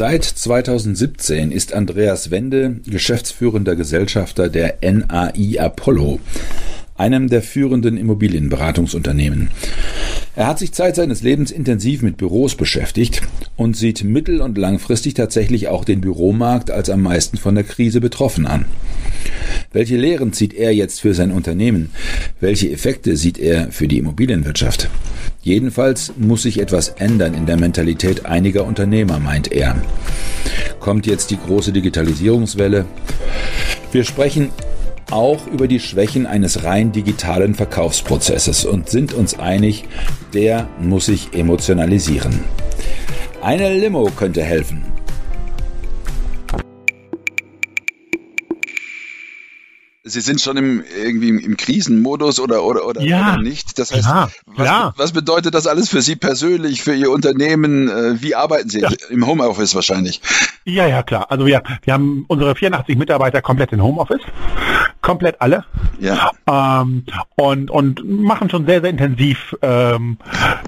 Seit 2017 ist Andreas Wende geschäftsführender Gesellschafter der NAI Apollo, einem der führenden Immobilienberatungsunternehmen. Er hat sich Zeit seines Lebens intensiv mit Büros beschäftigt und sieht mittel- und langfristig tatsächlich auch den Büromarkt als am meisten von der Krise betroffen an. Welche Lehren zieht er jetzt für sein Unternehmen? Welche Effekte sieht er für die Immobilienwirtschaft? Jedenfalls muss sich etwas ändern in der Mentalität einiger Unternehmer, meint er. Kommt jetzt die große Digitalisierungswelle? Wir sprechen auch über die Schwächen eines rein digitalen Verkaufsprozesses und sind uns einig, der muss sich emotionalisieren. Eine Limo könnte helfen. Sie sind schon im, irgendwie im, im Krisenmodus oder, oder, oder, ja, oder nicht? Das heißt, klar, was, was bedeutet das alles für Sie persönlich, für Ihr Unternehmen? Äh, Wie arbeiten Sie? Ja. Im Homeoffice wahrscheinlich. Ja, ja, klar. Also wir, wir haben unsere 84 Mitarbeiter komplett in Homeoffice. Komplett alle. Ja. Ähm, und, und machen schon sehr, sehr intensiv ähm,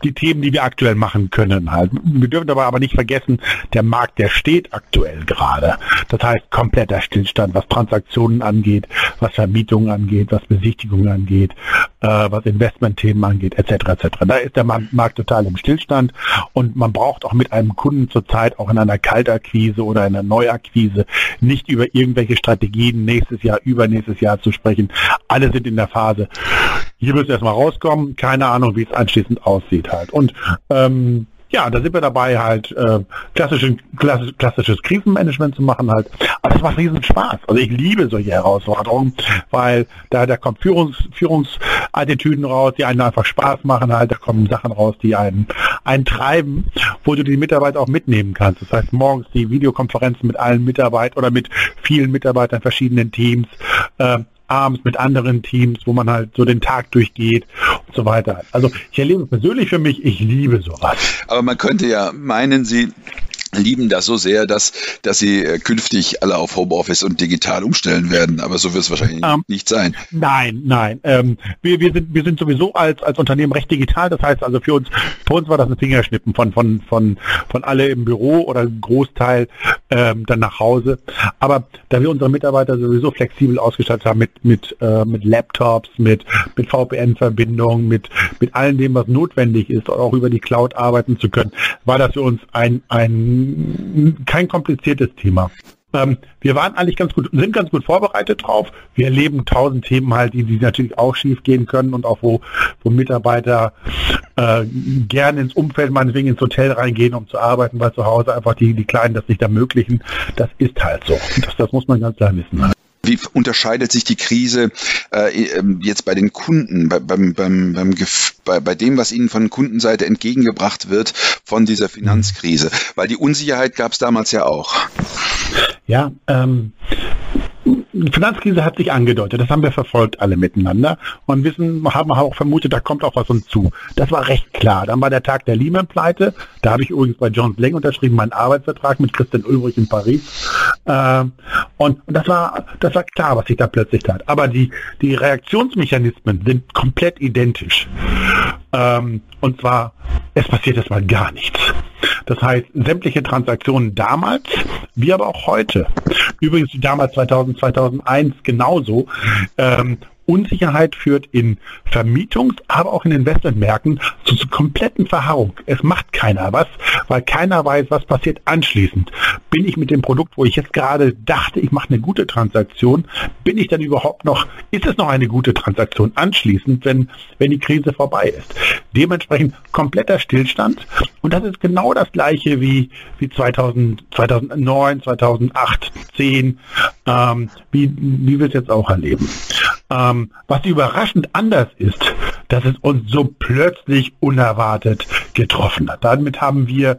die Themen, die wir aktuell machen können. Halt. Wir dürfen dabei aber nicht vergessen, der Markt, der steht aktuell gerade. Das heißt, kompletter Stillstand, was Transaktionen angeht, was Vermietungen angeht, was Besichtigungen angeht, äh, was Investmentthemen angeht, etc. etc. Da ist der Markt total im Stillstand und man braucht auch mit einem Kunden zurzeit auch in einer Kaltakquise oder einer Neuakquise nicht über irgendwelche Strategien nächstes Jahr, übernächstes Jahr zu sprechen. Alle sind in der Phase. Hier es erstmal rauskommen, keine Ahnung, wie es anschließend aussieht halt. Und ähm, ja, da sind wir dabei halt äh, klassische, klassisch, klassisches Krisenmanagement zu machen halt. Aber das macht riesen Spaß. Also ich liebe solche Herausforderungen, weil da, da kommt Führungs, Führungsattitüden raus, die einen einfach Spaß machen halt. Da kommen Sachen raus, die einen, einen treiben, wo du die Mitarbeiter auch mitnehmen kannst. Das heißt, morgens die Videokonferenzen mit allen Mitarbeitern oder mit vielen Mitarbeitern verschiedenen Teams. Äh, abends mit anderen Teams, wo man halt so den Tag durchgeht und so weiter. Also ich erlebe persönlich für mich, ich liebe sowas. Aber man könnte ja meinen, Sie lieben das so sehr, dass, dass sie äh, künftig alle auf Homeoffice und digital umstellen werden. Aber so wird es wahrscheinlich Ähm, nicht sein. Nein, nein. Ähm, wir, wir, sind, wir sind sowieso als, als Unternehmen recht digital. Das heißt also für uns, für uns war das ein Fingerschnippen von, von, von, von alle im Büro oder ein Großteil ähm, dann nach Hause. Aber da wir unsere Mitarbeiter sowieso flexibel ausgestattet haben mit, mit, äh, mit Laptops, mit, mit VPN-Verbindungen, mit, mit allem dem, was notwendig ist, auch über die Cloud arbeiten zu können, war das für uns ein, ein kein kompliziertes Thema. Ähm, wir waren eigentlich ganz gut, sind ganz gut vorbereitet drauf. Wir erleben tausend Themen halt, die, die natürlich auch schief gehen können und auch wo, wo Mitarbeiter äh, gerne ins Umfeld, meinetwegen ins Hotel reingehen, um zu arbeiten, weil zu Hause einfach die, die Kleinen das nicht ermöglichen. Das ist halt so. Das, das muss man ganz klar wissen. Wie unterscheidet sich die Krise äh, ähm, jetzt bei den Kunden, bei, beim, beim, bei, bei dem, was ihnen von Kundenseite entgegengebracht wird von dieser Finanzkrise? Weil die Unsicherheit gab es damals ja auch. Ja, ähm, Finanzkrise hat sich angedeutet, das haben wir verfolgt alle miteinander und wissen, haben auch vermutet, da kommt auch was uns zu. Das war recht klar. Dann war der Tag der Lehman-Pleite, da habe ich übrigens bei John Blank unterschrieben, meinen Arbeitsvertrag mit Christian Ulbrich in Paris. Ähm, und, und das war das war klar, was sich da plötzlich tat. Aber die, die Reaktionsmechanismen sind komplett identisch. Ähm, und zwar, es passiert erstmal gar nichts. Das heißt, sämtliche Transaktionen damals, wie aber auch heute, übrigens damals 2000, 2001 genauso, ähm, Unsicherheit führt in Vermietungs-, aber auch in Investmentmärkten zu, zu kompletten Verharrung. Es macht keiner was, weil keiner weiß, was passiert anschließend. Bin ich mit dem Produkt, wo ich jetzt gerade dachte, ich mache eine gute Transaktion, bin ich dann überhaupt noch, ist es noch eine gute Transaktion anschließend, wenn, wenn die Krise vorbei ist? Dementsprechend kompletter Stillstand und das ist genau das gleiche wie, wie 2000, 2009, 2008, 10, ähm, wie, wie wir es jetzt auch erleben. Ähm, was überraschend anders ist, dass es uns so plötzlich unerwartet getroffen hat. Damit haben wir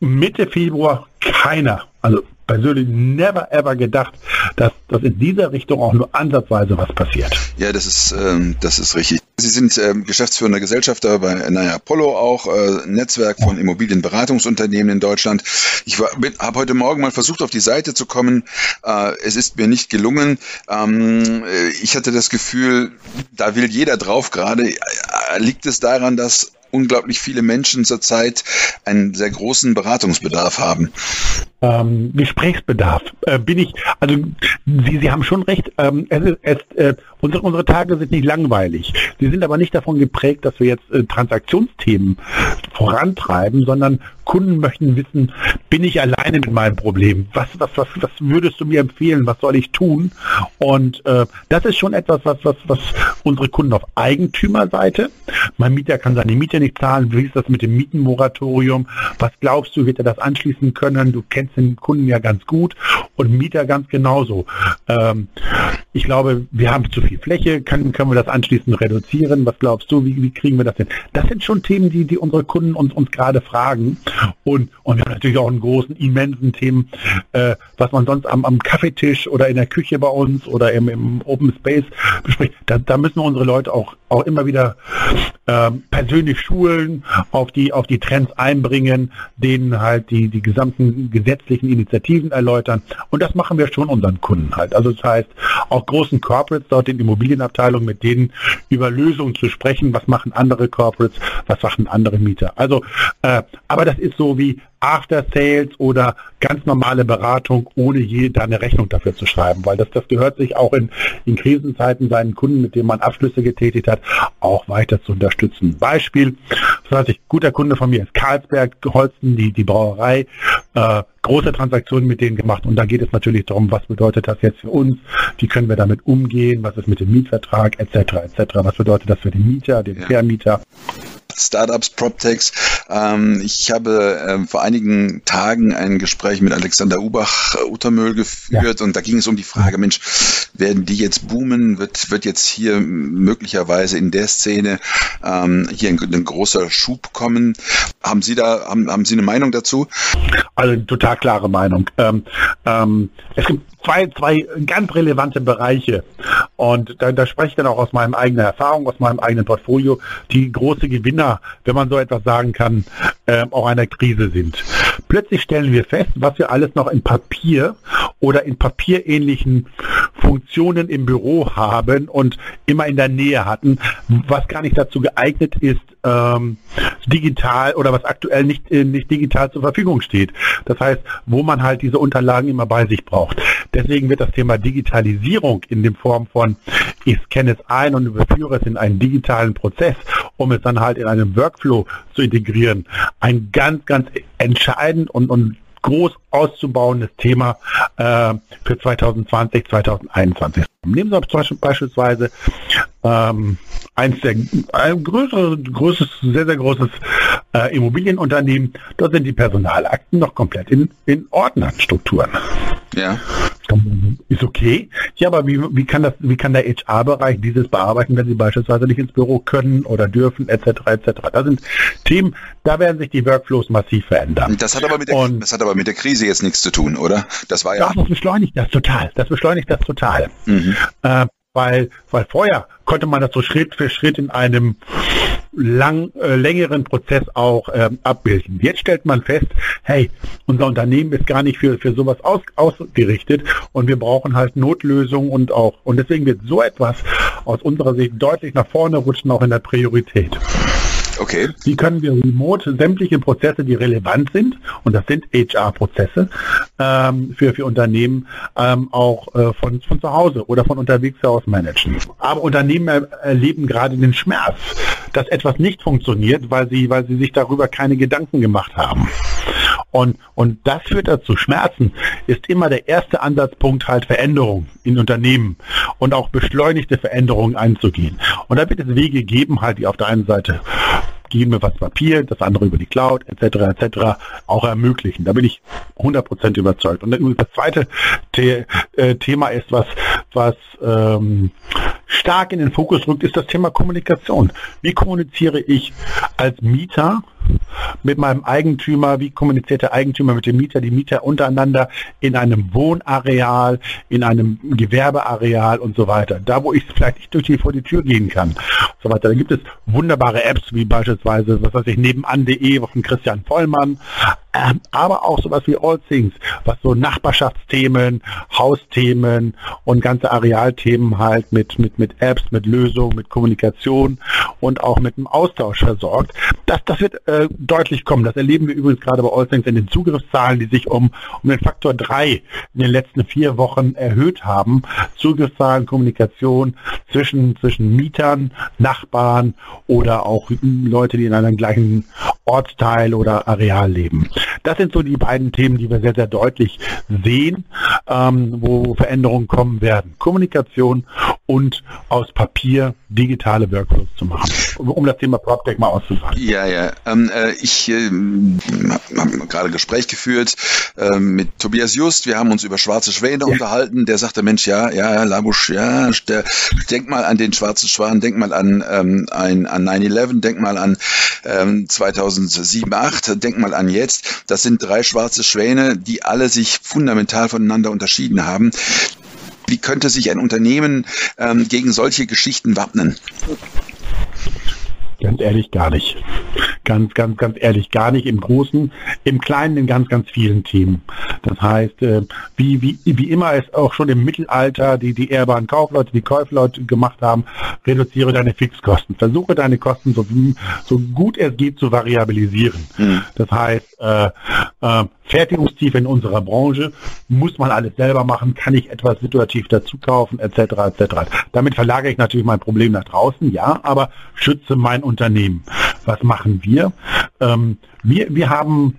Mitte Februar keiner, also persönlich never ever gedacht, dass, dass in dieser Richtung auch nur ansatzweise was passiert. Ja, das ist, ähm, das ist richtig. Sie sind ähm, geschäftsführender Gesellschafter bei Naya Apollo auch, äh, Netzwerk von Immobilienberatungsunternehmen in Deutschland. Ich habe heute Morgen mal versucht, auf die Seite zu kommen. Äh, es ist mir nicht gelungen. Ähm, äh, ich hatte das Gefühl, da will jeder drauf gerade. Äh, liegt es daran, dass unglaublich viele Menschen zurzeit einen sehr großen Beratungsbedarf haben ähm, Gesprächsbedarf. Äh, bin ich, also Sie, Sie haben schon recht, ähm, es ist, es, äh, unsere, unsere Tage sind nicht langweilig. Sie sind aber nicht davon geprägt, dass wir jetzt äh, Transaktionsthemen vorantreiben, sondern Kunden möchten wissen, bin ich alleine mit meinem Problem? Was, was, was, was würdest du mir empfehlen? Was soll ich tun? Und äh, das ist schon etwas, was, was, was unsere Kunden auf Eigentümerseite, mein Mieter kann seine Miete nicht zahlen, wie ist das mit dem Mietenmoratorium? Was glaubst du, wird er das anschließen können? Du kennst den Kunden ja ganz gut und Mieter ganz genauso. Ähm, ich glaube, wir haben zu viel Fläche, können, können wir das anschließend reduzieren? Was glaubst du, wie, wie kriegen wir das hin? Das sind schon Themen, die, die unsere Kunden uns, uns gerade fragen. Und, und wir haben natürlich auch einen großen, immensen Themen, äh, was man sonst am, am Kaffeetisch oder in der Küche bei uns oder im, im Open Space bespricht. Da, da müssen wir unsere Leute auch, auch immer wieder äh, persönlich schulen, auf die, auf die Trends einbringen, denen halt die, die gesamten gesetzlichen Initiativen erläutern. Und das machen wir schon unseren Kunden halt. Also das heißt, auch großen Corporates dort in Immobilienabteilungen, mit denen über Lösungen zu sprechen, was machen andere Corporates, was machen andere Mieter. Also, äh, aber das ist so wie After Sales oder ganz normale Beratung, ohne je da eine Rechnung dafür zu schreiben, weil das, das gehört sich auch in, in Krisenzeiten seinen Kunden, mit denen man Abschlüsse getätigt hat, auch weiter zu unterstützen. Beispiel, das heißt, ich, guter Kunde von mir ist Karlsberg, Holsten, die, die Brauerei, äh, große Transaktionen mit denen gemacht und da geht es natürlich darum, was bedeutet das jetzt für uns, wie können wir damit umgehen, was ist mit dem Mietvertrag etc. etc. Was bedeutet das für den Mieter, den ja. Startups, PropTechs. Ähm, ich habe ähm, vor einigen Tagen ein Gespräch mit Alexander Ubach, äh, Uttermüll geführt ja. und da ging es um die Frage, Mensch, werden die jetzt boomen? Wird, wird jetzt hier möglicherweise in der Szene ähm, hier ein, ein, großer Schub kommen? Haben Sie da, haben, haben Sie eine Meinung dazu? Also total klare Meinung. Ähm, ähm, es gibt zwei, zwei ganz relevante Bereiche. Und da, da spreche ich dann auch aus meinem eigenen Erfahrung, aus meinem eigenen Portfolio, die große Gewinner, wenn man so etwas sagen kann, äh, auch einer Krise sind. Plötzlich stellen wir fest, was wir alles noch in Papier oder in papierähnlichen Funktionen im Büro haben und immer in der Nähe hatten, was gar nicht dazu geeignet ist, ähm, digital oder was aktuell nicht, äh, nicht digital zur Verfügung steht. Das heißt, wo man halt diese Unterlagen immer bei sich braucht. Deswegen wird das Thema Digitalisierung in dem Form von ich scanne es ein und überführe es in einen digitalen Prozess, um es dann halt in einem Workflow zu integrieren, ein ganz, ganz entscheidend und, und groß auszubauendes Thema äh, für 2020, 2021. Nehmen Sie beispielsweise ähm, eins der ein größeres, großes, sehr, sehr großes äh, Immobilienunternehmen. Dort sind die Personalakten noch komplett in, in Ordnerstrukturen. Ja. Ist okay. Ja, aber wie, wie kann das, wie kann der HR-Bereich dieses bearbeiten, wenn sie beispielsweise nicht ins Büro können oder dürfen, etc. etc. Das sind Themen, da werden sich die Workflows massiv verändern. Das hat aber mit der, Und, das hat aber mit der Krise jetzt nichts zu tun, oder? Das war ja. Das beschleunigt das total. Das beschleunigt das total. Mhm. Äh, weil, weil vorher konnte man das so Schritt für Schritt in einem lang, äh, längeren Prozess auch ähm, abbilden. Jetzt stellt man fest, hey, unser Unternehmen ist gar nicht für, für sowas aus, ausgerichtet und wir brauchen halt Notlösungen und auch, und deswegen wird so etwas aus unserer Sicht deutlich nach vorne rutschen, auch in der Priorität. Okay. Wie können wir remote sämtliche Prozesse, die relevant sind, und das sind HR-Prozesse ähm, für, für Unternehmen, ähm, auch äh, von, von zu Hause oder von unterwegs aus managen. Aber Unternehmen er, erleben gerade den Schmerz, dass etwas nicht funktioniert, weil sie, weil sie sich darüber keine Gedanken gemacht haben. Und, und das führt dazu. Schmerzen ist immer der erste Ansatzpunkt halt Veränderung in Unternehmen und auch beschleunigte Veränderungen einzugehen. Und da wird es Wege geben, halt, die auf der einen Seite was Papier, das andere über die Cloud etc. etc. auch ermöglichen. Da bin ich 100% überzeugt. Und das zweite The äh, Thema ist was, was ähm, stark in den Fokus rückt, ist das Thema Kommunikation. Wie kommuniziere ich als Mieter mit meinem Eigentümer, wie kommuniziert der Eigentümer mit dem Mieter, die Mieter untereinander in einem Wohnareal, in einem Gewerbeareal und so weiter. Da, wo ich vielleicht nicht durch die, vor die Tür gehen kann. So weiter. Da gibt es wunderbare Apps, wie beispielsweise, was weiß ich, nebenan.de von Christian Vollmann, ähm, aber auch sowas wie All Things, was so Nachbarschaftsthemen, Hausthemen und ganze Arealthemen halt mit, mit, mit Apps, mit Lösungen, mit Kommunikation und auch mit einem Austausch versorgt. Das, das wird äh, deutlich kommen. Das erleben wir übrigens gerade bei All Things in den Zugriffszahlen, die sich um, um den Faktor drei in den letzten vier Wochen erhöht haben. Zugriffszahlen, Kommunikation zwischen, zwischen Mietern, Nachbarn oder auch Leute, die in einem gleichen Ortsteil oder Areal leben. Das sind so die beiden Themen, die wir sehr, sehr deutlich sehen, ähm, wo Veränderungen kommen werden. Kommunikation und aus Papier digitale Workflows zu machen, um das Thema PropTech mal auszusagen. Ja, ja. Ähm, äh, ich äh, habe gerade Gespräch geführt äh, mit Tobias Just. Wir haben uns über schwarze Schwäne ja. unterhalten. Der sagte, Mensch, ja, ja, Labusch, ja, der, denk mal an den schwarzen Schwan, denk mal an, ähm, ein, an 9-11, denk mal an ähm, 2007, 8, denk mal an jetzt. Das sind drei schwarze Schwäne, die alle sich fundamental voneinander unterschieden haben. Wie könnte sich ein Unternehmen ähm, gegen solche Geschichten wappnen? Ganz ehrlich gar nicht. Ganz, ganz, ganz ehrlich gar nicht im Großen, im Kleinen in ganz, ganz vielen Themen. Das heißt, äh, wie, wie, wie immer es auch schon im Mittelalter die, die ehrbaren Kaufleute, die Käufleute gemacht haben, reduziere deine Fixkosten. Versuche deine Kosten so, so gut es geht zu variabilisieren. Mhm. Das heißt, äh, äh, Fertigungstiefe in unserer Branche, muss man alles selber machen, kann ich etwas situativ dazu kaufen, etc. etc. Damit verlagere ich natürlich mein Problem nach draußen, ja, aber schütze mein Unternehmen. Was machen wir? Ähm, wir, wir haben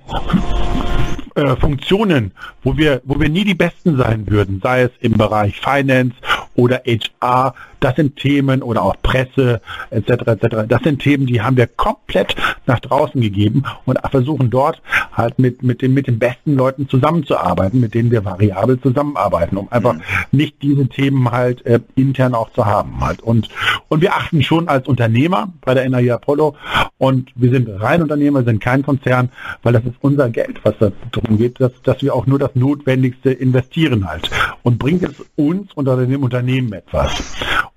äh, Funktionen, wo wir, wo wir nie die Besten sein würden, sei es im Bereich Finance oder HR, das sind Themen oder auch Presse etc. etc. Das sind Themen, die haben wir komplett nach draußen gegeben und versuchen dort halt mit mit den mit den besten Leuten zusammenzuarbeiten, mit denen wir variabel zusammenarbeiten, um einfach mhm. nicht diese Themen halt äh, intern auch zu haben halt und und wir achten schon als Unternehmer bei der NRI Apollo und wir sind rein Unternehmer, sind kein Konzern, weil das ist unser Geld, was darum geht, dass dass wir auch nur das Notwendigste investieren halt und bringt es uns unter dem Unternehmen etwas.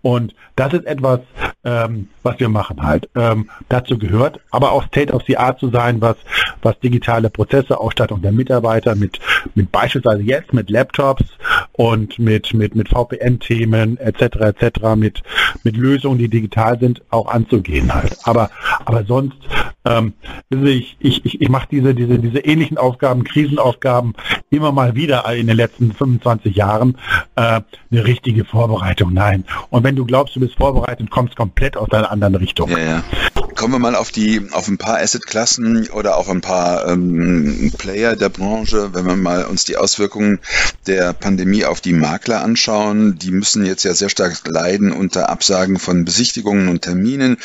Und das ist etwas, ähm, was wir machen halt. Ähm, dazu gehört aber auch State of the Art zu sein, was, was digitale Prozesse, Ausstattung der Mitarbeiter mit, mit beispielsweise jetzt mit Laptops und mit, mit, mit VPN-Themen etc. etc. mit, mit Lösungen, die digital sind, auch anzugehen halt. Aber, aber sonst, ähm, ich, ich, ich, ich mache diese, diese, diese ähnlichen Aufgaben, Krisenaufgaben immer mal wieder in den letzten 25 Jahren äh, eine richtige Vorbereitung. Nein. Und wenn du glaubst, du bist vorbereitet, kommst komplett aus einer anderen Richtung. Ja, ja. Kommen wir mal auf die, auf ein paar Assetklassen oder auf ein paar ähm, Player der Branche, wenn wir mal uns die Auswirkungen der Pandemie auf die Makler anschauen. Die müssen jetzt ja sehr stark leiden unter Absagen von Besichtigungen und Terminen.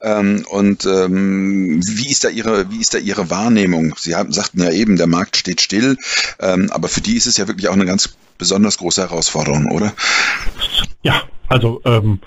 Ähm, und ähm, wie ist da ihre, wie ist da ihre Wahrnehmung? Sie haben, sagten ja eben, der Markt steht still, ähm, aber für die ist es ja wirklich auch eine ganz besonders große Herausforderung, oder? Ja, also ähm,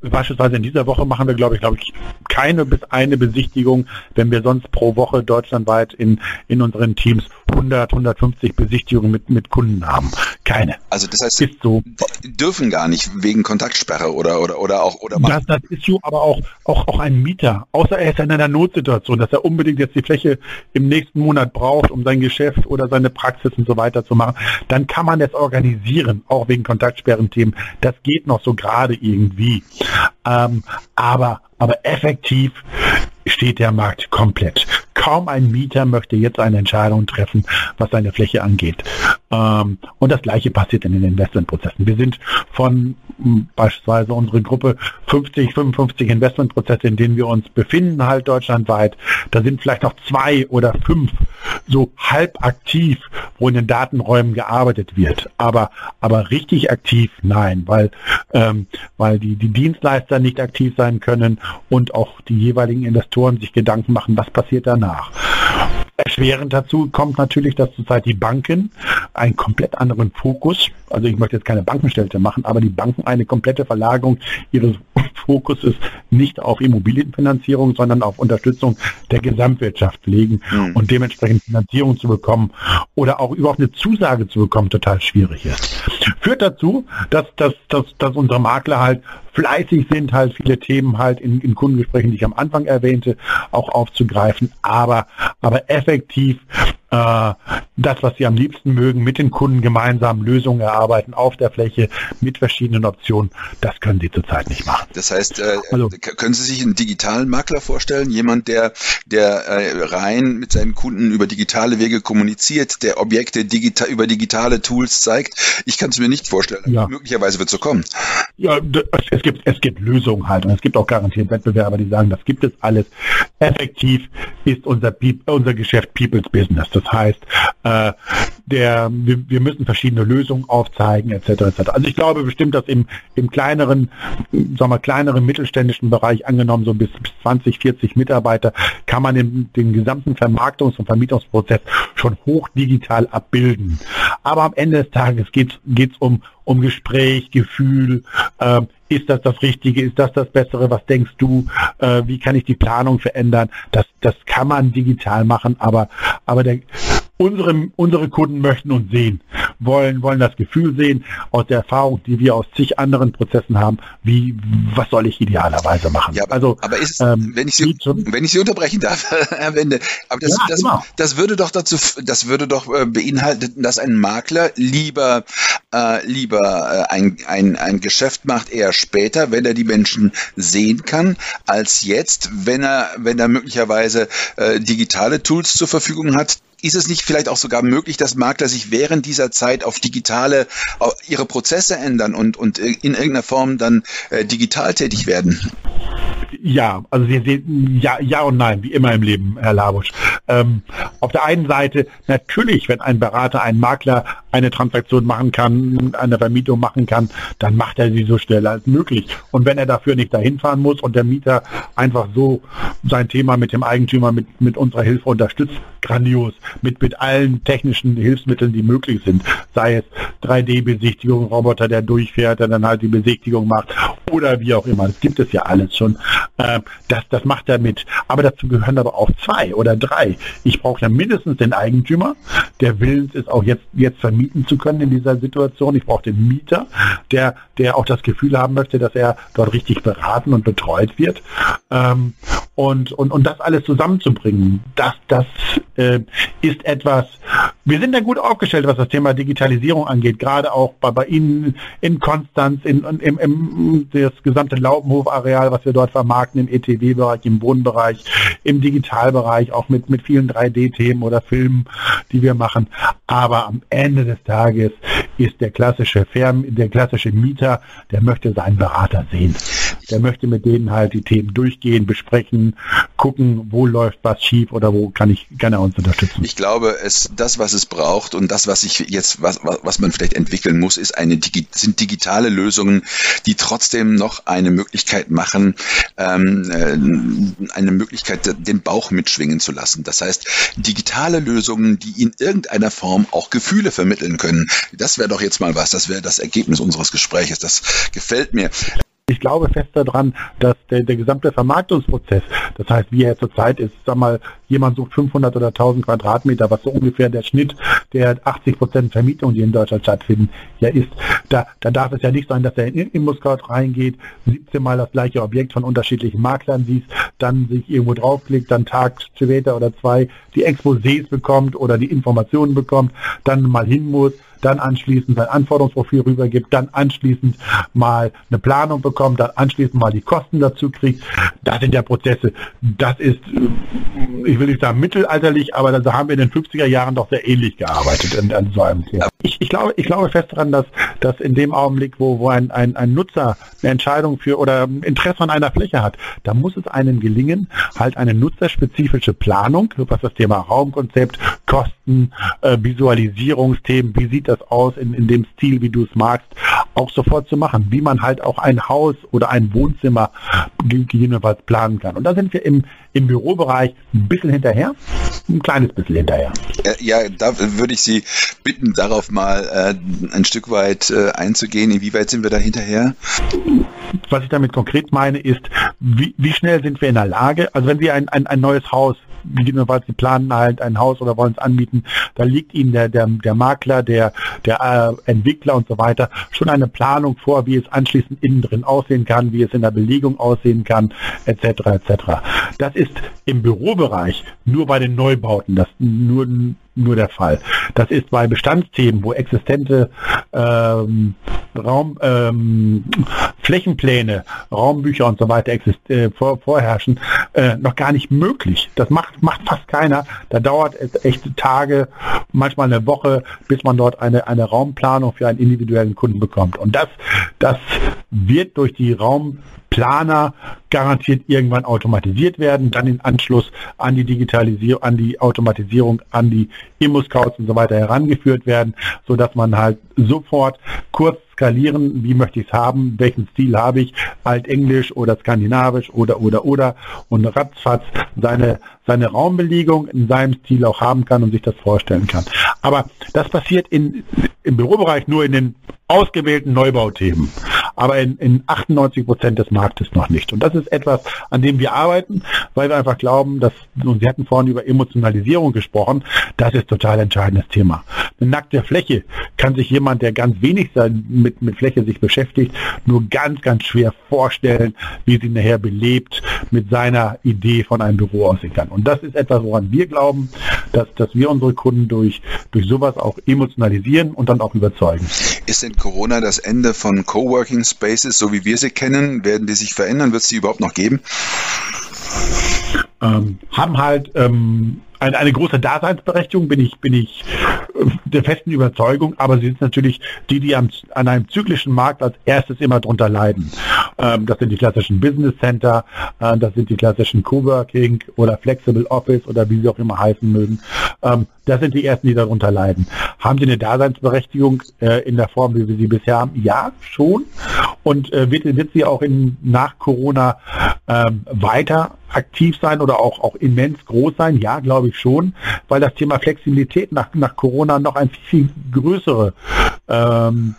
beispielsweise in dieser Woche machen wir, glaube ich, glaube ich, keine bis eine Besichtigung, wenn wir sonst pro Woche deutschlandweit in, in unseren Teams 100, 150 Besichtigungen mit, mit Kunden haben. Keine. Also das heißt, ist so. dürfen gar nicht wegen Kontaktsperre oder oder oder auch oder das, das ist so, aber auch auch auch ein Mieter, außer er ist in einer Notsituation, dass er unbedingt jetzt die Fläche im nächsten Monat braucht, um sein Geschäft oder seine Praxis und so weiter zu machen, dann kann man das organisieren, auch wegen Kontaktsperrenthemen. Das geht noch so gerade irgendwie. Ähm, aber, aber effektiv steht der Markt komplett. Kaum ein Mieter möchte jetzt eine Entscheidung treffen, was seine Fläche angeht. Ähm, und das Gleiche passiert in den Investmentprozessen. Wir sind von hm, beispielsweise unsere Gruppe 50, 55 Investmentprozesse, in denen wir uns befinden, halt deutschlandweit. Da sind vielleicht noch zwei oder fünf so halb aktiv, wo in den Datenräumen gearbeitet wird. Aber, aber richtig aktiv, nein, weil, ähm, weil die, die Dienstleister nicht aktiv sein können und auch die jeweiligen Investoren sich Gedanken machen, was passiert danach. Erschwerend dazu kommt natürlich, dass zurzeit die Banken einen komplett anderen Fokus, also ich möchte jetzt keine Bankenstälte machen, aber die Banken eine komplette Verlagerung ihres Fokuses nicht auf Immobilienfinanzierung, sondern auf Unterstützung der Gesamtwirtschaft legen mhm. und dementsprechend Finanzierung zu bekommen oder auch überhaupt eine Zusage zu bekommen, total schwierig ist. Führt dazu, dass, dass, dass, dass unsere Makler halt fleißig sind, halt viele Themen halt in, in Kundengesprächen, die ich am Anfang erwähnte, auch aufzugreifen, aber, aber effektiv das, was sie am liebsten mögen, mit den Kunden gemeinsam Lösungen erarbeiten auf der Fläche mit verschiedenen Optionen, das können sie zurzeit nicht machen. Das heißt, äh, also, können Sie sich einen digitalen Makler vorstellen? Jemand, der, der äh, rein mit seinen Kunden über digitale Wege kommuniziert, der Objekte digital, über digitale Tools zeigt? Ich kann es mir nicht vorstellen. Ja. Möglicherweise wird es so kommen. Ja, es gibt, es gibt Lösungen halt und es gibt auch garantiert Wettbewerber, die sagen, das gibt es alles. Effektiv ist unser, unser Geschäft People's Business. Das heißt, äh, der, wir, wir müssen verschiedene Lösungen aufzeigen, etc. etc. Also ich glaube bestimmt, dass im, im kleineren, sagen wir, kleineren mittelständischen Bereich angenommen, so bis, bis 20, 40 Mitarbeiter, kann man den, den gesamten Vermarktungs- und Vermietungsprozess schon hoch digital abbilden. Aber am Ende des Tages geht es um, um Gespräch, Gefühl, äh, ist das das Richtige, ist das das Bessere, was denkst du, äh, wie kann ich die Planung verändern, das, das kann man digital machen, aber, aber der, unsere, unsere Kunden möchten uns sehen, wollen, wollen das Gefühl sehen, aus der Erfahrung, die wir aus zig anderen Prozessen haben, wie, was soll ich idealerweise machen? Ja, also, aber ist, ähm, wenn ich Sie, wenn ich Sie unterbrechen darf, Herr Wende, aber das, ja, das, genau. das würde doch dazu, das würde doch äh, beinhalten, dass ein Makler lieber, äh, lieber äh, ein, ein, ein Geschäft macht eher später, wenn er die Menschen sehen kann, als jetzt, wenn er, wenn er möglicherweise äh, digitale Tools zur Verfügung hat, ist es nicht vielleicht auch sogar möglich, dass Makler sich während dieser Zeit auf digitale, auf ihre Prozesse ändern und, und in irgendeiner Form dann äh, digital tätig werden? Ja, also Sie sehen, ja, ja und nein, wie immer im Leben, Herr Labusch. Ähm, auf der einen Seite natürlich, wenn ein Berater, ein Makler eine Transaktion machen kann, eine Vermietung machen kann, dann macht er sie so schnell als möglich. Und wenn er dafür nicht dahin fahren muss und der Mieter einfach so sein Thema mit dem Eigentümer mit, mit unserer Hilfe unterstützt, grandios, mit, mit allen technischen Hilfsmitteln, die möglich sind, sei es 3D-Besichtigung, Roboter, der durchfährt, der dann halt die Besichtigung macht oder wie auch immer. Das gibt es ja alles schon. Ähm, das, das macht er mit. Aber dazu gehören aber auch zwei oder drei. Ich brauche ja mindestens den Eigentümer, der willens ist, auch jetzt, jetzt vermieten zu können in dieser Situation. Ich brauche den Mieter, der, der auch das Gefühl haben möchte, dass er dort richtig beraten und betreut wird. Ähm, und, und, und das alles zusammenzubringen, das, das äh, ist etwas, wir sind da gut aufgestellt, was das Thema Digitalisierung angeht, gerade auch bei, bei Ihnen in Konstanz, in, in, im, im das gesamte Laubenhof-Areal, was wir dort vermarkten, im ETW-Bereich, im Wohnbereich, im Digitalbereich, auch mit, mit vielen 3D-Themen oder Filmen, die wir machen. Aber am Ende des Tages ist der klassische Firm, der klassische Mieter, der möchte seinen Berater sehen. Der möchte mit denen halt die Themen durchgehen, besprechen, gucken, wo läuft was schief oder wo kann ich gerne uns unterstützen. Ich glaube, es, das, was es braucht und das, was ich jetzt, was, was man vielleicht entwickeln muss, ist eine, sind digitale Lösungen, die trotzdem noch eine Möglichkeit machen, ähm, äh, eine Möglichkeit, den Bauch mitschwingen zu lassen. Das heißt, digitale Lösungen, die in irgendeiner Form auch Gefühle vermitteln können. Das wäre doch jetzt mal was. Das wäre das Ergebnis unseres Gespräches. Das gefällt mir. Ich glaube fest daran, dass der, der gesamte Vermarktungsprozess, das heißt, wie er zurzeit ist, sag mal, jemand sucht 500 oder 1000 Quadratmeter, was so ungefähr der Schnitt der 80 Prozent Vermietung, die in Deutschland stattfinden, ja ist. Da, da darf es ja nicht sein, dass er in ImmoScout reingeht, 17 Mal das gleiche Objekt von unterschiedlichen Maklern sieht, dann sich irgendwo draufklickt, dann Tag später oder zwei die Exposés bekommt oder die Informationen bekommt, dann mal hin muss, dann anschließend sein Anforderungsprofil rübergibt, dann anschließend mal eine Planung bekommt, dann anschließend mal die Kosten dazu kriegt. Das sind ja Prozesse. Das ist, äh, ich will nicht sagen mittelalterlich, aber da haben wir in den 50er Jahren doch sehr ähnlich gearbeitet an, an so einem Thema. Ich, ich, glaube, ich glaube fest daran, dass, dass in dem Augenblick, wo, wo ein, ein, ein Nutzer eine Entscheidung für oder Interesse an einer Fläche hat, da muss es einem gelingen, halt eine nutzerspezifische Planung, was das Thema Raumkonzept, Kosten, äh, Visualisierungsthemen, wie sieht das aus in, in dem Stil, wie du es magst, auch sofort zu machen, wie man halt auch ein Haus oder ein Wohnzimmer gegebenenfalls planen kann. Und da sind wir im, im Bürobereich ein bisschen hinterher, ein kleines bisschen hinterher. Ja, da würde ich Sie bitten, darauf mal äh, ein Stück weit äh, einzugehen. Inwieweit sind wir da hinterher? Was ich damit konkret meine, ist, wie, wie schnell sind wir in der Lage, also wenn wir ein, ein, ein neues Haus gegebenenfalls sie planen halt ein Haus oder wollen es anbieten, da liegt ihnen der, der, der Makler, der, der äh, Entwickler und so weiter schon eine Planung vor, wie es anschließend innen drin aussehen kann, wie es in der Belegung aussehen kann, etc. etc. Das ist im Bürobereich nur bei den Neubauten, das nur nur der Fall. Das ist bei Bestandsthemen, wo existente ähm, Raum, ähm, Flächenpläne, Raumbücher und so weiter äh, vor, vorherrschen, äh, noch gar nicht möglich. Das macht, macht fast keiner. Da dauert es echt Tage, manchmal eine Woche, bis man dort eine, eine Raumplanung für einen individuellen Kunden bekommt. Und das, das wird durch die Raumplaner garantiert irgendwann automatisiert werden, dann in Anschluss an die Digitalisierung, an die Automatisierung, an die Immo-Scouts und so weiter herangeführt werden, so dass man halt sofort kurz skalieren, wie möchte ich es haben, welchen Stil habe ich, altenglisch oder skandinavisch oder oder oder. Und ratzfatz seine seine Raumbelegung in seinem Stil auch haben kann und sich das vorstellen kann. Aber das passiert in, im Bürobereich nur in den ausgewählten Neubauthemen, aber in, in 98 Prozent des Marktes noch nicht. Und das ist etwas, an dem wir arbeiten, weil wir einfach glauben, dass, und Sie hatten vorhin über Emotionalisierung gesprochen, das ist total entscheidendes Thema. Eine nackte Fläche kann sich jemand, der ganz wenig mit, mit Fläche sich beschäftigt, nur ganz, ganz schwer vorstellen, wie sie nachher belebt mit seiner Idee von einem Büro aussehen kann. Und das ist etwas, woran wir glauben, dass, dass wir unsere Kunden durch, durch sowas auch emotionalisieren und dann auch überzeugen. Ist denn Corona das Ende von Coworking Spaces, so wie wir sie kennen? Werden die sich verändern? Wird es die überhaupt noch geben? Ähm, haben halt ähm, eine, eine große Daseinsberechtigung, bin ich, bin ich der festen Überzeugung, aber sie sind natürlich die, die am, an einem zyklischen Markt als erstes immer drunter leiden. Ähm, das sind die klassischen Business Center, äh, das sind die klassischen Coworking oder Flexible Office oder wie sie auch immer heißen mögen. Ähm, das sind die ersten, die darunter leiden. Haben sie eine Daseinsberechtigung äh, in der Form, wie wir sie bisher haben? Ja, schon. Und äh, wird, wird sie auch in, nach Corona ähm, weiter aktiv sein oder auch, auch immens groß sein? Ja, glaube ich schon, weil das Thema Flexibilität nach, nach Corona noch ein viel, viel größere, ähm,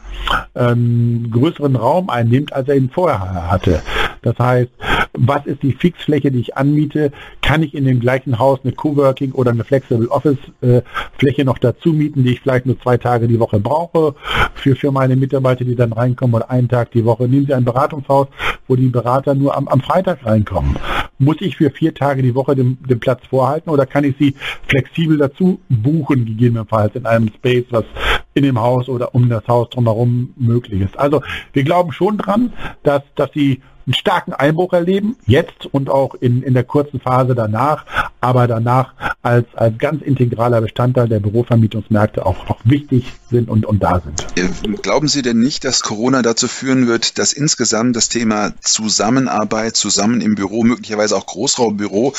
ähm, größeren Raum einnimmt, als er ihn vorher hatte. Das heißt, was ist die Fixfläche, die ich anmiete? Kann ich in dem gleichen Haus eine Coworking oder eine Flexible Office äh, Fläche noch dazu mieten, die ich vielleicht nur zwei Tage die Woche brauche für, für meine Mitarbeiter, die dann reinkommen oder einen Tag die Woche? Nehmen Sie ein Beratungshaus, wo die Berater nur am, am Freitag reinkommen. Muss ich für vier Tage die Woche den, den Platz vorhalten oder kann ich sie flexibel dazu buchen, gegebenenfalls in einem Space, was in dem Haus oder um das Haus drumherum möglich ist. Also wir glauben schon dran, dass, dass sie einen starken Einbruch erleben, jetzt und auch in, in der kurzen Phase danach, aber danach als, als ganz integraler Bestandteil der Bürovermietungsmärkte auch, auch wichtig sind und, und da sind. Äh, glauben Sie denn nicht, dass Corona dazu führen wird, dass insgesamt das Thema Zusammenarbeit, zusammen im Büro, möglicherweise auch Großraumbüro,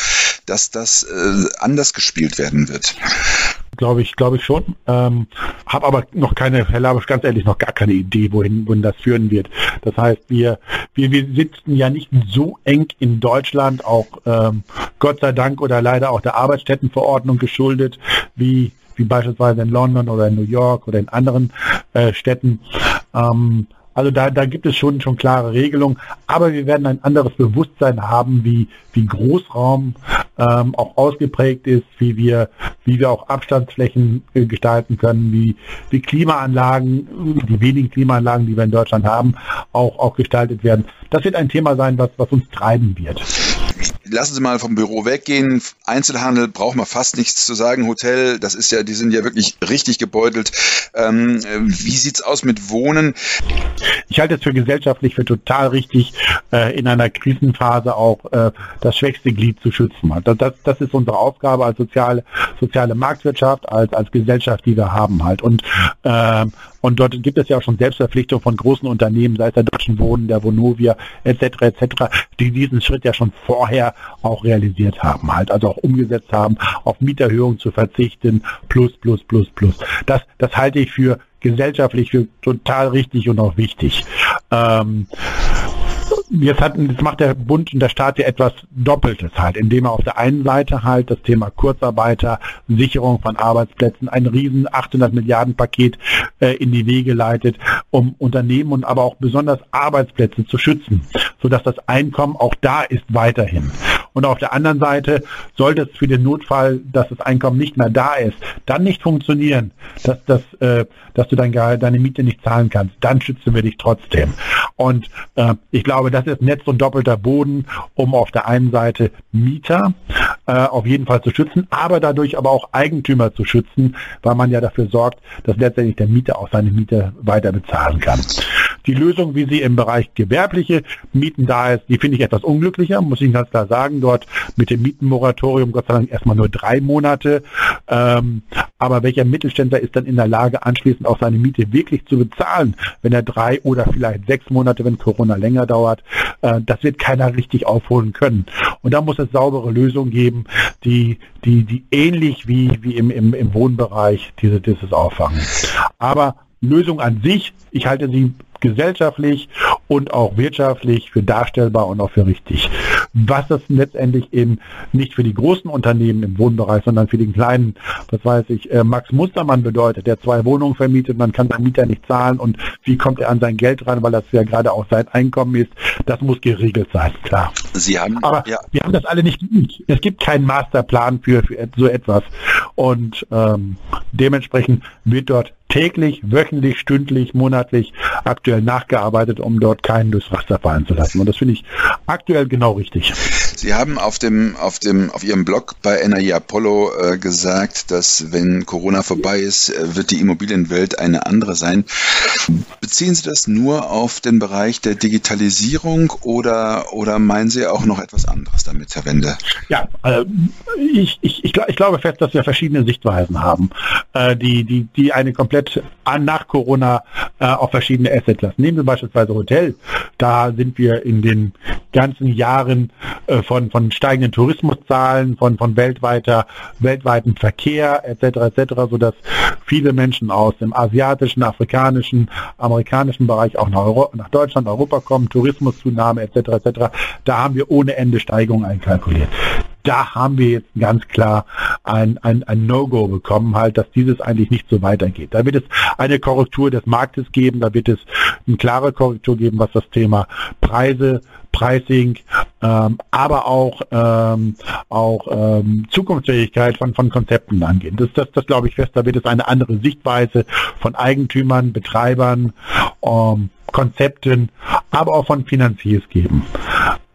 dass das äh, anders gespielt werden wird? Glaube ich, glaube ich schon. Ähm, habe aber noch keine, Herr Labisch, ganz ehrlich, noch gar keine Idee, wohin, wohin das führen wird. Das heißt, wir, wir, wir sitzen ja nicht so eng in Deutschland, auch ähm, Gott sei Dank oder leider auch der Arbeitsstättenverordnung geschuldet, wie wie beispielsweise in London oder in New York oder in anderen äh, Städten. Ähm, also da, da gibt es schon, schon klare Regelungen, aber wir werden ein anderes Bewusstsein haben, wie, wie Großraum ähm, auch ausgeprägt ist, wie wir, wie wir auch Abstandsflächen äh, gestalten können, wie, wie Klimaanlagen, die wenigen Klimaanlagen, die wir in Deutschland haben, auch, auch gestaltet werden. Das wird ein Thema sein, was, was uns treiben wird lassen Sie mal vom Büro weggehen. Einzelhandel braucht man fast nichts zu sagen. Hotel, das ist ja, die sind ja wirklich richtig gebeutelt. Ähm, wie sieht's aus mit Wohnen? Ich halte es für gesellschaftlich für total richtig, äh, in einer Krisenphase auch äh, das schwächste Glied zu schützen. Das, das, das ist unsere Aufgabe als soziale, soziale Marktwirtschaft, als, als Gesellschaft, die wir haben halt. Und äh, und dort gibt es ja auch schon Selbstverpflichtungen von großen Unternehmen, sei es der Deutschen Wohnen, der Vonovia etc. etc., die diesen Schritt ja schon vorher auch realisiert haben, halt also auch umgesetzt haben, auf Mieterhöhungen zu verzichten, plus, plus, plus, plus. Das, das halte ich für gesellschaftlich für total richtig und auch wichtig. Ähm, jetzt, hat, jetzt macht der Bund und der Staat ja etwas Doppeltes halt, indem er auf der einen Seite halt das Thema Kurzarbeiter, Sicherung von Arbeitsplätzen, ein riesen 800 Milliarden Paket äh, in die Wege leitet, um Unternehmen und aber auch besonders Arbeitsplätze zu schützen, sodass das Einkommen auch da ist weiterhin. Und auf der anderen Seite sollte es für den Notfall, dass das Einkommen nicht mehr da ist, dann nicht funktionieren, dass, dass, äh, dass du dein Gehalt, deine Miete nicht zahlen kannst, dann schützen wir dich trotzdem. Und äh, ich glaube, das ist Netz und doppelter Boden, um auf der einen Seite Mieter äh, auf jeden Fall zu schützen, aber dadurch aber auch Eigentümer zu schützen, weil man ja dafür sorgt, dass letztendlich der Mieter auch seine Miete weiter bezahlen kann. Die Lösung, wie sie im Bereich gewerbliche Mieten da ist, die finde ich etwas unglücklicher, muss ich ganz klar sagen. Dort mit dem Mietenmoratorium Gott sei Dank erstmal nur drei Monate. Ähm, aber welcher Mittelständler ist dann in der Lage, anschließend auch seine Miete wirklich zu bezahlen, wenn er drei oder vielleicht sechs Monate, wenn Corona länger dauert, äh, das wird keiner richtig aufholen können. Und da muss es saubere Lösungen geben, die, die, die ähnlich wie, wie im, im, im Wohnbereich diese, dieses auffangen. Aber Lösung an sich, ich halte sie gesellschaftlich und auch wirtschaftlich für darstellbar und auch für richtig. Was das letztendlich eben nicht für die großen Unternehmen im Wohnbereich, sondern für den kleinen, was weiß ich, äh, Max Mustermann bedeutet, der zwei Wohnungen vermietet, man kann seinen Mieter nicht zahlen und wie kommt er an sein Geld ran, weil das ja gerade auch sein Einkommen ist, das muss geregelt sein, klar. Sie haben, aber ja. wir haben das alle nicht geübt. Es gibt keinen Masterplan für, für so etwas und ähm, dementsprechend wird dort täglich, wöchentlich, stündlich, monatlich aktuell nachgearbeitet, um dort keinen durchs Raster fallen zu lassen. Und das finde ich aktuell genau richtig. Sie haben auf dem, auf dem, auf Ihrem Blog bei NRI Apollo äh, gesagt, dass wenn Corona vorbei ist, äh, wird die Immobilienwelt eine andere sein. Beziehen Sie das nur auf den Bereich der Digitalisierung oder, oder meinen Sie auch noch etwas anderes damit, Herr Wende? Ja, äh, ich, ich, ich, ich glaube fest, dass wir verschiedene Sichtweisen haben, äh, die, die, die eine komplett an, nach Corona äh, auf verschiedene Assetklassen. Nehmen wir beispielsweise Hotel. Da sind wir in den ganzen Jahren äh, von, von steigenden Tourismuszahlen, von, von weltweiter, weltweiten Verkehr etc. etc., sodass viele Menschen aus dem asiatischen, afrikanischen, amerikanischen Bereich auch nach, Euro, nach Deutschland, Europa kommen, Tourismuszunahme etc. etc. Da haben wir ohne Ende Steigungen einkalkuliert da haben wir jetzt ganz klar ein, ein, ein No-Go bekommen, halt, dass dieses eigentlich nicht so weitergeht. Da wird es eine Korrektur des Marktes geben, da wird es eine klare Korrektur geben, was das Thema Preise, Pricing, ähm, aber auch, ähm, auch ähm, Zukunftsfähigkeit von, von Konzepten angeht. Das, das, das glaube ich fest, da wird es eine andere Sichtweise von Eigentümern, Betreibern, ähm, Konzepten, aber auch von Finanziers geben.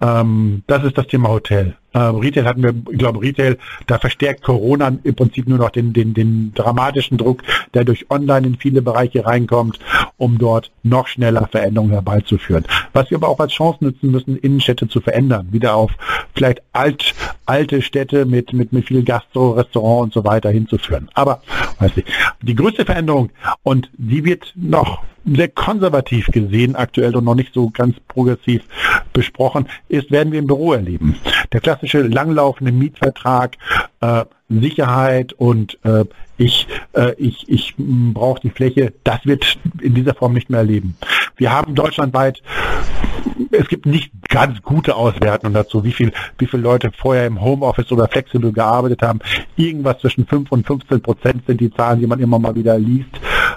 Ähm, das ist das Thema Hotel. Äh, Retail hatten wir, ich glaube, Retail, da verstärkt Corona im Prinzip nur noch den, den, den dramatischen Druck, der durch Online in viele Bereiche reinkommt, um dort noch schneller Veränderungen herbeizuführen. Was wir aber auch als Chance nutzen müssen, Innenstädte zu verändern, wieder auf vielleicht alt, alte Städte mit, mit, mit viel Gastro, Restaurant und so weiter hinzuführen. Aber, weiß ich, die größte Veränderung, und die wird noch sehr konservativ gesehen aktuell und noch nicht so ganz progressiv besprochen, ist, werden wir im Büro erleben. Der klassische langlaufende Mietvertrag, äh, Sicherheit und äh, ich, äh, ich, ich brauche die Fläche, das wird in dieser Form nicht mehr erleben. Wir haben deutschlandweit, es gibt nicht ganz gute Auswertungen dazu, wie viel, wie viele Leute vorher im Homeoffice oder flexibel gearbeitet haben. Irgendwas zwischen 5 und 15 Prozent sind die Zahlen, die man immer mal wieder liest,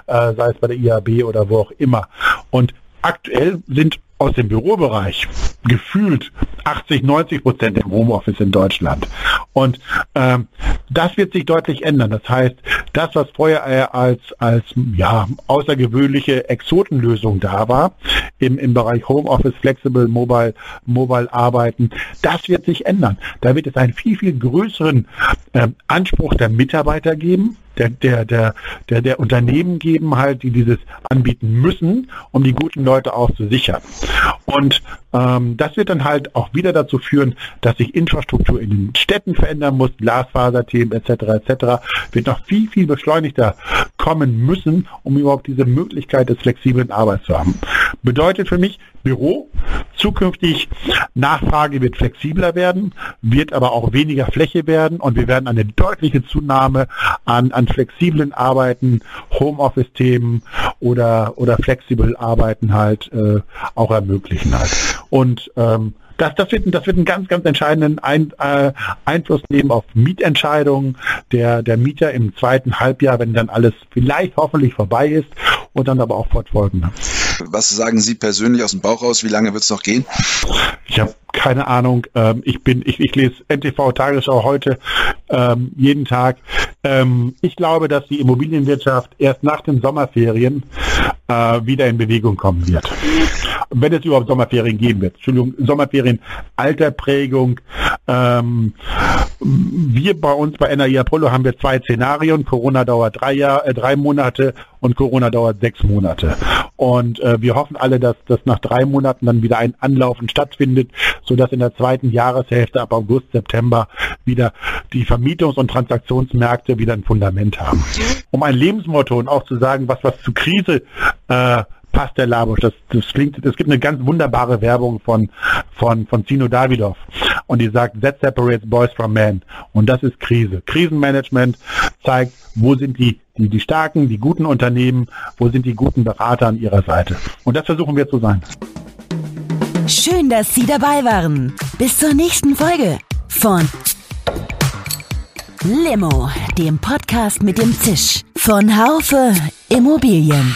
äh, sei es bei der IAB oder wo auch immer. Und aktuell sind aus dem Bürobereich gefühlt 80, 90 Prozent im Homeoffice in Deutschland. Und ähm, das wird sich deutlich ändern. Das heißt, das, was vorher als, als ja, außergewöhnliche Exotenlösung da war, im, im Bereich Homeoffice, Flexible, Mobile, Mobile Arbeiten, das wird sich ändern. Da wird es einen viel, viel größeren äh, Anspruch der Mitarbeiter geben, der, der, der, der, der Unternehmen geben halt, die dieses anbieten müssen, um die guten Leute auch zu sichern. Und ähm, das wird dann halt auch wieder dazu führen, dass sich Infrastruktur in den Städten verändern muss, Glasfaserthemen etc. etc. wird noch viel, viel beschleunigter kommen müssen, um überhaupt diese Möglichkeit des flexiblen Arbeits zu haben. Bedeutet für mich Büro, zukünftig Nachfrage wird flexibler werden, wird aber auch weniger Fläche werden und wir werden eine deutliche Zunahme an, an flexiblen Arbeiten, Homeoffice-Themen oder, oder flexibel Arbeiten halt äh, auch ermöglichen halt. Und ähm, das, das, wird, das wird einen ganz, ganz entscheidenden Ein, äh, Einfluss nehmen auf Mietentscheidungen der, der Mieter im zweiten Halbjahr, wenn dann alles vielleicht hoffentlich vorbei ist und dann aber auch fortfolgen. Was sagen Sie persönlich aus dem Bauch raus? Wie lange wird es noch gehen? Ich habe keine Ahnung. Ähm, ich bin, ich, ich lese NTV Tagesschau heute ähm, jeden Tag. Ähm, ich glaube, dass die Immobilienwirtschaft erst nach den Sommerferien äh, wieder in Bewegung kommen wird. Wenn es überhaupt Sommerferien geben wird. Entschuldigung, Sommerferien, Alterprägung. Ähm, wir bei uns bei NRI Apollo haben wir zwei Szenarien. Corona dauert drei Jahre, äh, drei Monate und Corona dauert sechs Monate. Und äh, wir hoffen alle, dass das nach drei Monaten dann wieder ein Anlaufen stattfindet, sodass in der zweiten Jahreshälfte ab August, September wieder die Vermietungs- und Transaktionsmärkte wieder ein Fundament haben. Um ein Lebensmotto und auch zu sagen, was was zu Krise äh, passt der Labusch. Das, das klingt, es gibt eine ganz wunderbare Werbung von, von, von Zino Davidoff. Und die sagt, that separates boys from men. Und das ist Krise. Krisenmanagement zeigt, wo sind die, die, die starken, die guten Unternehmen, wo sind die guten Berater an ihrer Seite. Und das versuchen wir zu sein. Schön, dass Sie dabei waren. Bis zur nächsten Folge von Limo, dem Podcast mit dem Zisch von Haufe Immobilien.